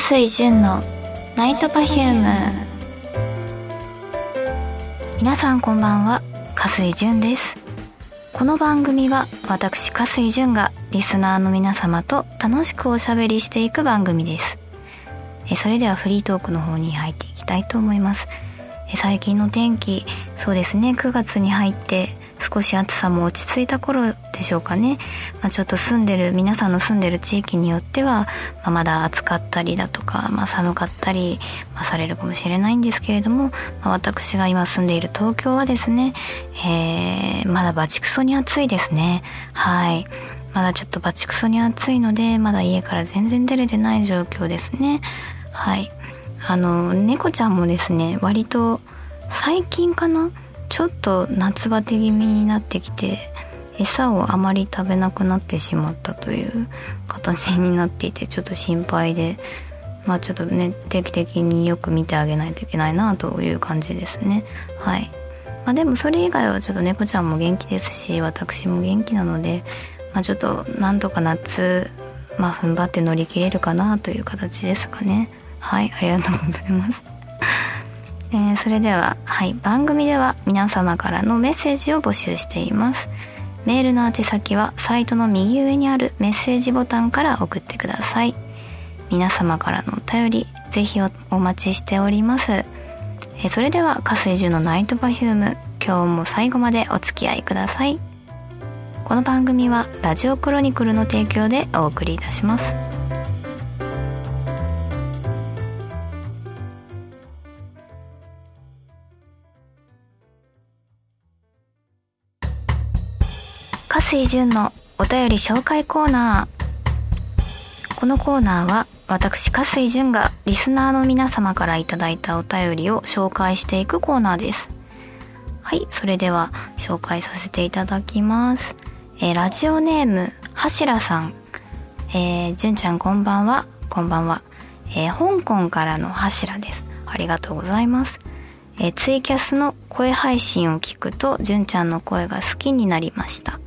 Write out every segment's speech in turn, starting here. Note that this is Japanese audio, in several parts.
加水純のナイトパフューム。皆さんこんばんは加水純です。この番組は私加水純がリスナーの皆様と楽しくおしゃべりしていく番組です。えそれではフリートークの方に入っていきたいと思います。え最近の天気そうですね9月に入って少し暑さも落ち着いた頃でしょうかね、まあ、ちょっと住んでる皆さんの住んでる地域によっては、まあ、まだ暑かったりだとか、まあ、寒かったり、ま、されるかもしれないんですけれども、まあ、私が今住んでいる東京はですね、えー、まだバチクソに暑いですね。はい。まだちょっとバチクソに暑いのでまだ家から全然出れてない状況ですね。はい。あの猫ちゃんもですね割と最近かなちょっと夏バテ気味になってきて餌をあまり食べなくなってしまったという形になっていてちょっと心配でまあちょっとね定期的によく見てあげないといけないなという感じですね。はい。まあでもそれ以外はちょっと猫ちゃんも元気ですし私も元気なのでまあちょっとなんとか夏まあ踏ん張って乗り切れるかなという形ですかね。はい。ありがとうございます。えー、それでは、はい、番組では皆様からのメッセージを募集しています。メールの宛先はサイトの右上にあるメッセージボタンから送ってください。皆様からのお便り、ぜひお待ちしております。えー、それでは、加水純のナイトパフューム、今日も最後までお付き合いください。この番組はラジオクロニクルの提供でお送りいたします。水純のお便り紹介コーナー。このコーナーは私加水純がリスナーの皆様からいただいたお便りを紹介していくコーナーです。はい、それでは紹介させていただきます。えー、ラジオネーム、はしらさん。えー、純ちゃんこんばんは。こんばんは。えー、香港からのはしらです。ありがとうございます。えー、ツイキャスの声配信を聞くと、純ちゃんの声が好きになりました。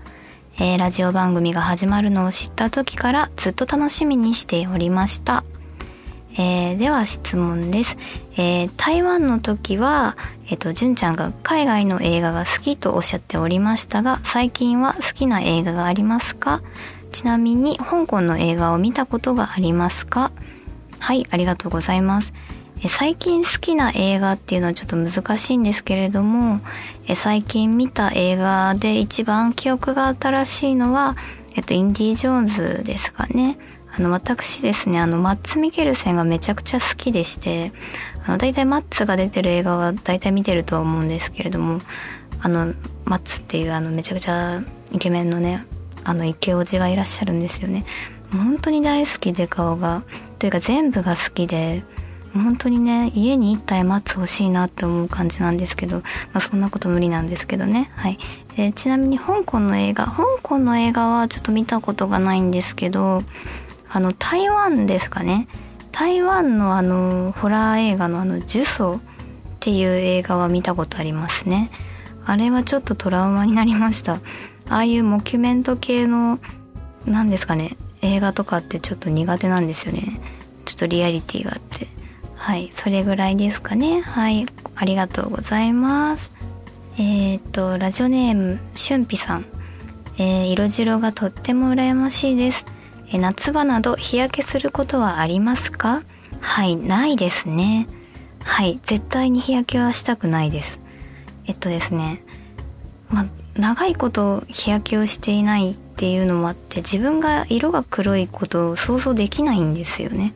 えー、ラジオ番組が始まるのを知った時からずっと楽しみにしておりました。えー、では質問です。えー、台湾の時は、えっ、と、純ちゃんが海外の映画が好きとおっしゃっておりましたが、最近は好きな映画がありますか？ちなみに、香港の映画を見たことがありますか？はい、ありがとうございます。最近好きな映画っていうのはちょっと難しいんですけれども最近見た映画で一番記憶が新しいのは、えっと、インディ・ジョーンズですかね。あの、私ですね、あの、マッツ・ミケルセンがめちゃくちゃ好きでして、あの、大体マッツが出てる映画は大体見てるとは思うんですけれども、あの、マッツっていうあの、めちゃくちゃイケメンのね、あの、イケオジがいらっしゃるんですよね。本当に大好きで顔が。というか全部が好きで、本当にね家に1体待ってほしいなって思う感じなんですけど、まあ、そんなこと無理なんですけどね。はい。でちなみに香港の映画香港の映画はちょっと見たことがないんですけどあの台湾ですかね。台湾のあのホラー映画のあの「呪詛」っていう映画は見たことありますね。あれはちょっとトラウマになりました。ああいうモキュメント系の何ですかね映画とかってちょっと苦手なんですよね。ちょっとリアリティがあって。はい、それぐらいですかね。はい、ありがとうございます。えっ、と、ラジオネーム、しゅんぴさん。えー、色白がとっても羨ましいです。えー、夏場など日焼けすることはありますか？はい、ないですね。はい、絶対に日焼けはしたくないです。えっとですね、ま長いこと日焼けをしていないっていうのもあって自分が色が黒いことを想像できないんですよね。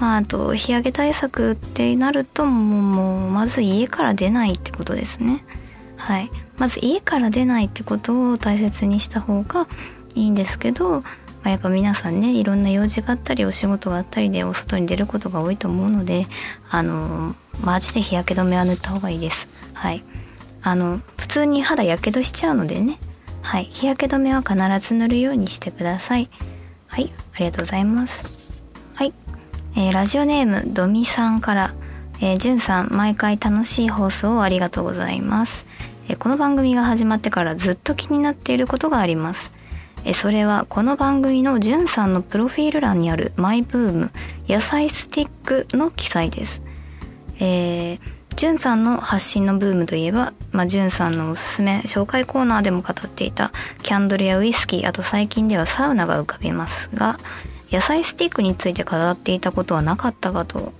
まあ、あと日焼け対策ってなるともうまず家から出ないってことですね。はい、まず家から出ないってことを大切にした方がいいんですけど、まあ、やっぱ皆さんねいろんな用事があったりお仕事があったりでお外に出ることが多いと思うのであのマジで日焼け止めは塗った方がいいです。はい、あの普通に肌やけどしちゃうのでね、はい、日焼け止めは必ず塗るようにしてください。はい、ありがとうございます。えー、ラジオネームドミさんから、えー、じゅんさん毎回楽しい放送をありがとうございます、えー、この番組が始まってからずっと気になっていることがあります、えそれはこの番組のじゅんさんのプロフィール欄にあるマイブーム野菜スティックの記載です。えー、じゅんさんの発信のブームといえば、まあ、じゅんさんのおすすめ紹介コーナーでも語っていたキャンドルやウイスキーあと最近ではサウナが浮かびますが野菜スティックについて語っていたことはなかったかと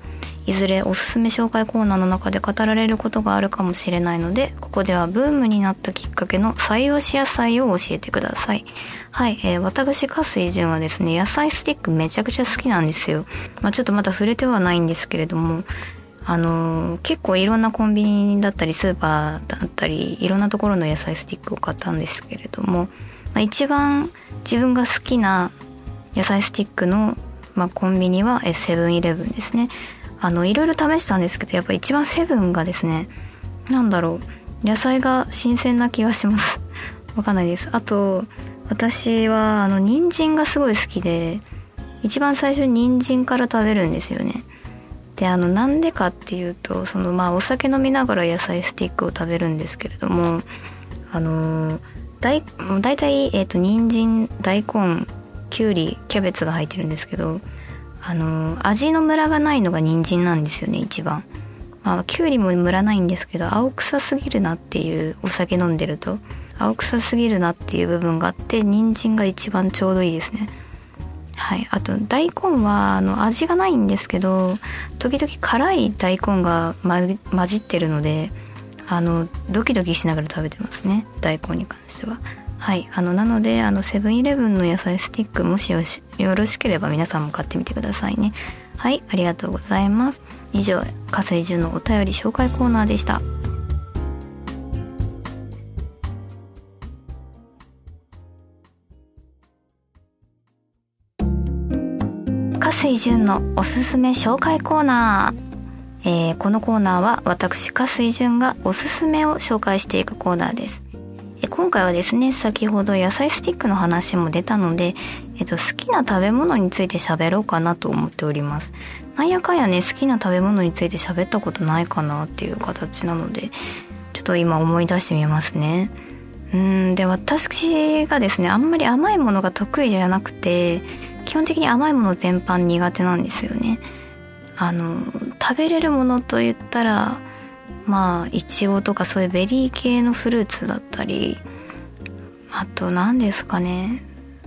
いずれおすすめ紹介コーナーの中で語られることがあるかもしれないのでここではブームになったきっかけの採用し野菜を教えてください。はい、えー、私加水純はですね野菜スティックめちゃくちゃ好きなんですよ。まあちょっとまだ触れてはないんですけれどもあのー、結構いろんなコンビニだったりスーパーだったりいろんなところの野菜スティックを買ったんですけれども、まあ、一番自分が好きな野菜スティックの、まあ、コンビニはセブンイレブンですね。あのいろいろ試したんですけどやっぱ一番セブンがですねなんだろう野菜が新鮮な気がします。わかんないです。あと私はあの人参がすごい好きで一番最初に人参から食べるんですよね。であのなんでかっていうとそのまあお酒飲みながら野菜スティックを食べるんですけれどもあのだい大体、えーと、と人参大根きゅうりキャベツが入ってるんですけどあの味のムラがないのが人参なんですよね一番。まあ、きゅうりもムラないんですけど青臭すぎるなっていうお酒飲んでると青臭すぎるなっていう部分があって人参が一番ちょうどいいですね。はい、あと大根はあの味がないんですけど時々辛い大根が混じってるのであのドキドキしながら食べてますね大根に関しては。はい。あのなのであのセブンイレブンの野菜スティックもしよろしければ皆さんも買ってみてくださいね。はい。ありがとうございます。以上火星順のお便り紹介コーナーでした。火星順のおすすめ紹介コーナー、えー、このコーナーは私火星順がおすすめを紹介していくコーナーです。今回はですね先ほど野菜スティックの話も出たので、えっと、好きな食べ物について喋ろうかなと思っております。なんやかんやね好きな食べ物について喋ったことないかなっていう形なのでちょっと今思い出してみますね。うんで私がですねあんまり甘いものが得意じゃなくて基本的に甘いもの全般苦手なんですよね。あの食べれるものと言ったらまあいちごとかそういうベリー系のフルーツだったりあと何ですかね。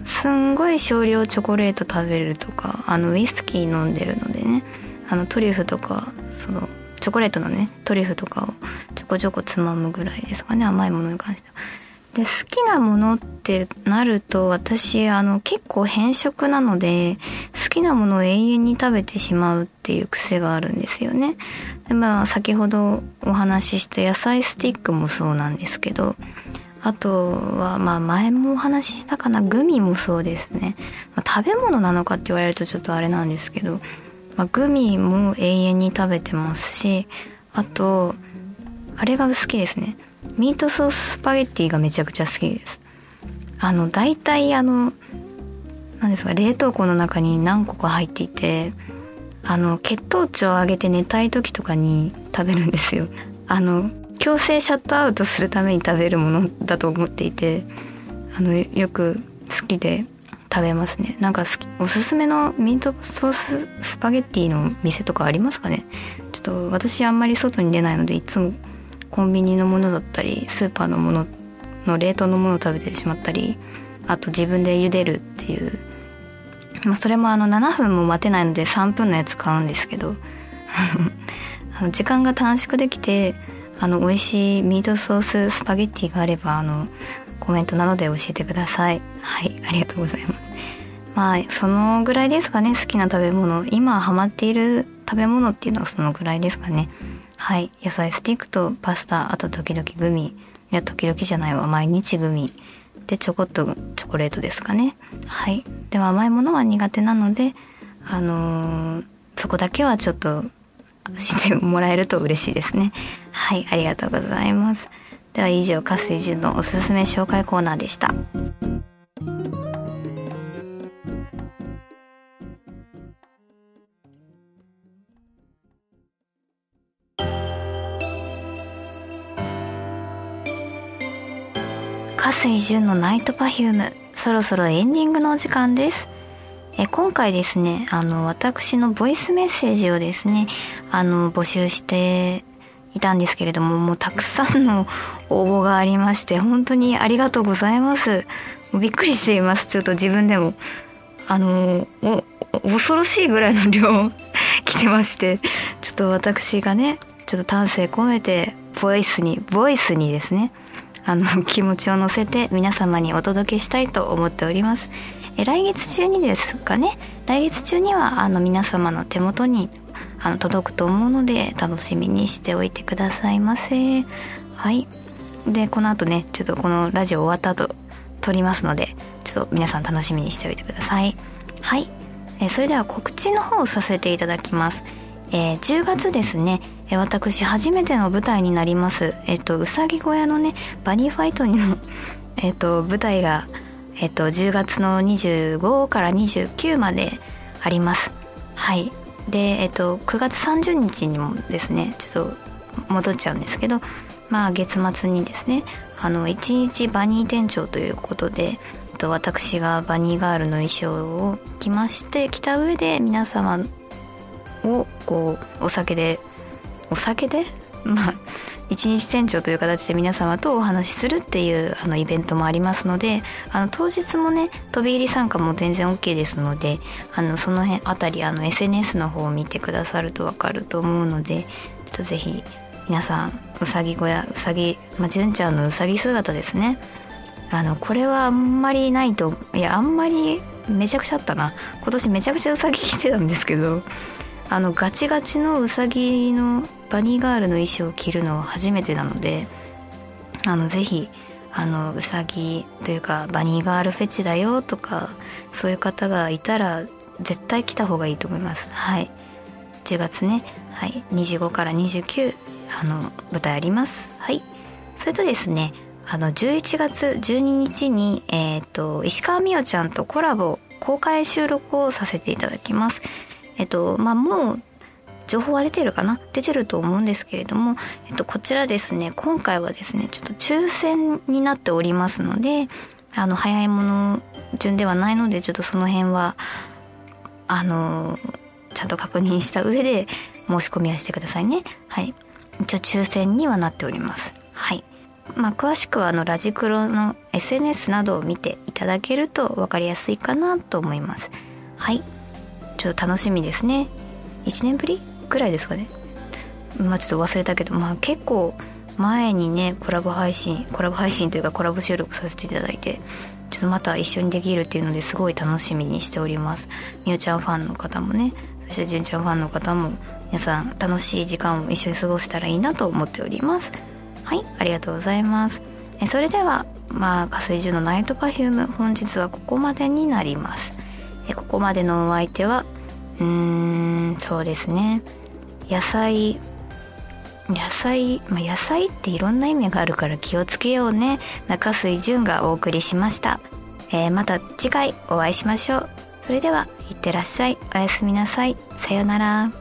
すんごい少量チョコレート食べるとかあのウイスキー飲んでるのでね。あのトリュフとかそのチョコレートのねトリュフとかをちょこちょこつまむぐらいですかね。甘いものに関しては。で好きなものってなると私あの結構偏食なので好きなものを永遠に食べてしまうっていう癖があるんですよね。でまあ先ほどお話しした野菜スティックもそうなんですけどあとはまあ前もお話ししたかなグミもそうですね、まあ、食べ物なのかって言われるとちょっとあれなんですけど、まあ、グミも永遠に食べてますしあとあれが好きですねミートソーススパゲッティがめちゃくちゃ好きです。あの大体あの何ですか冷凍庫の中に何個か入っていてあの血糖値を上げて寝たい時とかに食べるんですよ。あの強制シャットアウトするために食べるものだと思っていてあのよく好きで食べますね。なんか好きおすすめのミートソーススパゲッティの店とかありますかね？ちょっと私あんまり外に出ないのでいつもコンビニのものだったりスーパーのものの冷凍のものを食べてしまったりあと自分で茹でるっていう、まあ、それもあの7分も待てないので3分のやつ買うんですけどあの 時間が短縮できてあの美味しいミートソーススパゲッティがあればあのコメントなどで教えてください。はいありがとうございます。まあそのぐらいですかね好きな食べ物。今ハマっている食べ物っていうのはそのぐらいですかね。はい。野菜スティックとパスタあと時々グミ。いや時々じゃないわ。毎日グミ。でちょこっとチョコレートですかね。はい。でも甘いものは苦手なのであのー、そこだけはちょっとしてもらえると嬉しいですね。はい。ありがとうございます。では以上加水純のおすすめ紹介コーナーでした。加水純のナイトパフューム。そろそろエンディングのお時間です。え今回ですねあの私のボイスメッセージをですねあの募集していたんですけれどももうたくさんの 応募がありまして本当にありがとうございます。びっくりしています。ちょっと自分でもあの恐ろしいぐらいの量 来てましてちょっと私がねちょっと丹精込めてボイスにボイスにですねあの気持ちを乗せて皆様にお届けしたいと思っております。え来月中にですかね？来月中にはあの皆様の手元にあの届くと思うので楽しみにしておいてくださいませ。はい。でこの後ねちょっとこのラジオ終わった後撮りますのでちょっと皆さん楽しみにしておいてください。はい。えそれでは告知の方をさせていただきます。えー、10月ですね、え、私初めての舞台になります、えっ、ー、と、うさぎ小屋のね、バニーファイトにの、えっ、と、舞台が、えっ、と、10月の25から29まであります。はい。で、えっ、と、9月30日にもですね、ちょっと戻っちゃうんですけど、まあ、月末にですね、あの、1日バニー店長ということで、私がバニーガールの衣装を着まして着た上で皆様をこうお酒でお酒で？まあ一日店長という形で皆様とお話しするっていうあのイベントもありますのであの当日もね飛び入り参加も全然 OK ですのであのその辺あたりあの SNS の方を見てくださると分かると思うのでちょっと是非皆さんうさぎ小屋うさぎまあ純ちゃんのうさぎ姿ですね。あのこれはあんまりないといやあんまりめちゃくちゃあったな。今年めちゃくちゃうさぎ着てたんですけどあのガチガチのうさぎのバニーガールの衣装を着るのは初めてなのであのぜひあのうさぎというかバニーガールフェチだよとかそういう方がいたら絶対来た方がいいと思います。はい。10月ね。はい。25から29あの舞台あります。はい。それとですねあの11月12日にえ、ー、と石川美桜ちゃんとコラボ公開収録をさせていただきます。えっとまあもう情報は出てるかな？出てると思うんですけれども、えっと、こちらですね今回はですねちょっと抽選になっておりますのであの早いもの順ではないのでちょっとその辺はあのちゃんと確認した上で申し込みはしてくださいね。はい。一応抽選にはなっております。はい。まあ詳しくはあのラジクロの SNS などを見ていただけると分かりやすいかなと思います。はい。ちょっと楽しみですね。1年ぶりぐらいですかね。まあちょっと忘れたけどまあ結構前にねコラボ配信コラボ配信というかコラボ収録させていただいてちょっとまた一緒にできるっていうのですごい楽しみにしております。みおちゃんファンの方もねそしてじゅんちゃんファンの方も皆さん楽しい時間を一緒に過ごせたらいいなと思っております。はいありがとうございます。えそれではまあ加水純のナイトパフューム本日はここまでになります。えここまでのお相手はうーんそうですね。野菜野菜、まあ、野菜っていろんな意味があるから気をつけようね。中水純がお送りしました、えー、また次回お会いしましょう。それではいってらっしゃい。おやすみなさい。さよなら。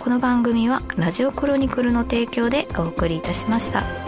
この番組はラジオクロニクルの提供でお送りいたしました。